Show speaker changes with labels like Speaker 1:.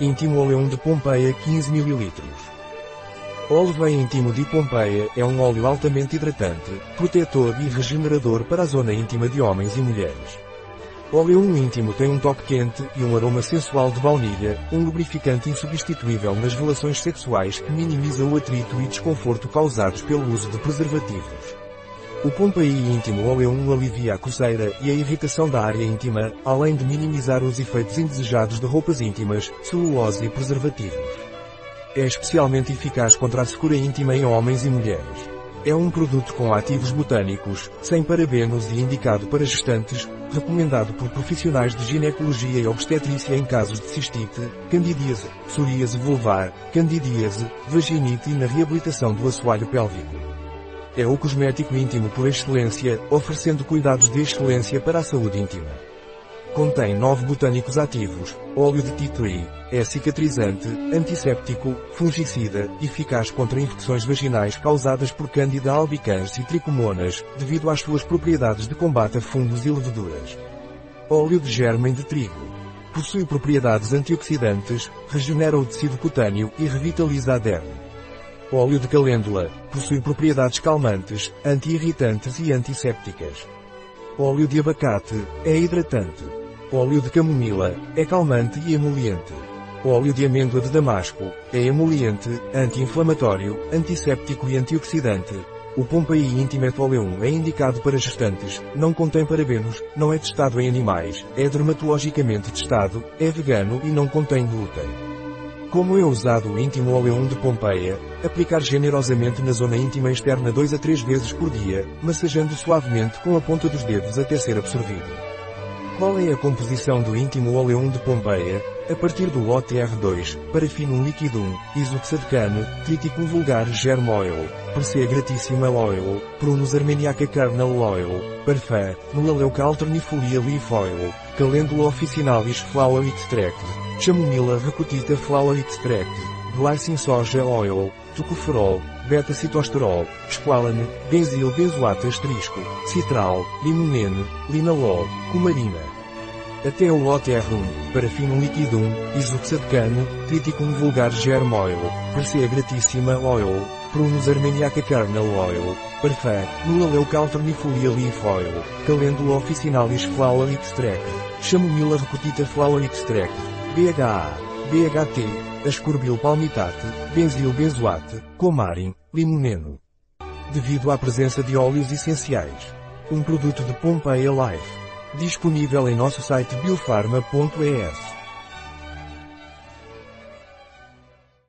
Speaker 1: Íntimo Oleum de Pompeia 15 ml. Óleo íntimo de Pompeia é um óleo altamente hidratante, protetor e regenerador para a zona íntima de homens e mulheres. Oleum íntimo tem um toque quente e um aroma sensual de baunilha, um lubrificante insubstituível nas relações sexuais que minimiza o atrito e desconforto causados pelo uso de preservativos. O Pompeii íntimo Oleum alivia a coceira e a irritação da área íntima, além de minimizar os efeitos indesejados de roupas íntimas, celulose e preservativos. É especialmente eficaz contra a secura íntima em homens e mulheres. É um produto com ativos botânicos, sem parabenos e indicado para gestantes, recomendado por profissionais de ginecologia e obstetrícia em casos de cistite, candidíase, psoríase vulvar, candidíase, vaginite e na reabilitação do assoalho pélvico. É o cosmético íntimo por excelência, oferecendo cuidados de excelência para a saúde íntima. Contém 9 botânicos ativos, óleo de tea tree, é cicatrizante, antisséptico, fungicida, eficaz contra infecções vaginais causadas por Candida albicans e tricomonas, devido às suas propriedades de combate a fungos e leveduras. Óleo de germem de trigo. Possui propriedades antioxidantes, regenera o tecido cutâneo e revitaliza a derme. Óleo de calêndula. Possui propriedades calmantes, anti-irritantes e antissépticas. Óleo de abacate. É hidratante. Óleo de camomila. É calmante e emoliente. Óleo de amêndoa de damasco. É emoliente, anti-inflamatório, antisséptico e antioxidante. O Pompeii Intimate Oleum é indicado para gestantes, não contém parabenos, não é testado em animais, é dermatologicamente testado, é vegano e não contém glúten. Como é usado o íntimo oleum de Pompeia, aplicar generosamente na zona íntima externa 2 a 3 vezes por dia, massageando suavemente com a ponta dos dedos até ser absorvido. Qual é a composição do íntimo oleum de Pompeia? A partir do lote R2, parafinum liquidum, isoxadecane, triticum vulgar germ oil, Persea gratissima oil, Prunus armeniaca kernel oil, parfum, Nulaleuca alternifolia leaf oil, Calendula officinalis flower extract, Chamomila recutita flower extract, glycine soja oil, tocoferol, beta-citosterol, squalane, benzil benzoate asterisco, citral, limonene, linalol, cumarina. Até o lote R1, parafinum liquidum, isoxadecane, triticum vulgar germ oil, persea gratissima oil, prunus armeniaca kernel oil, parfum, nulaleucalternifolia leaf oil, calendula officinalis flower extract, chamomila recutita flower extract, BHA, BHT, ascorbil palmitate, benzil benzoate, comarin, limoneno. Devido à presença de óleos essenciais. Um produto de Pompeia Life. Disponível em nosso site biofarma.es.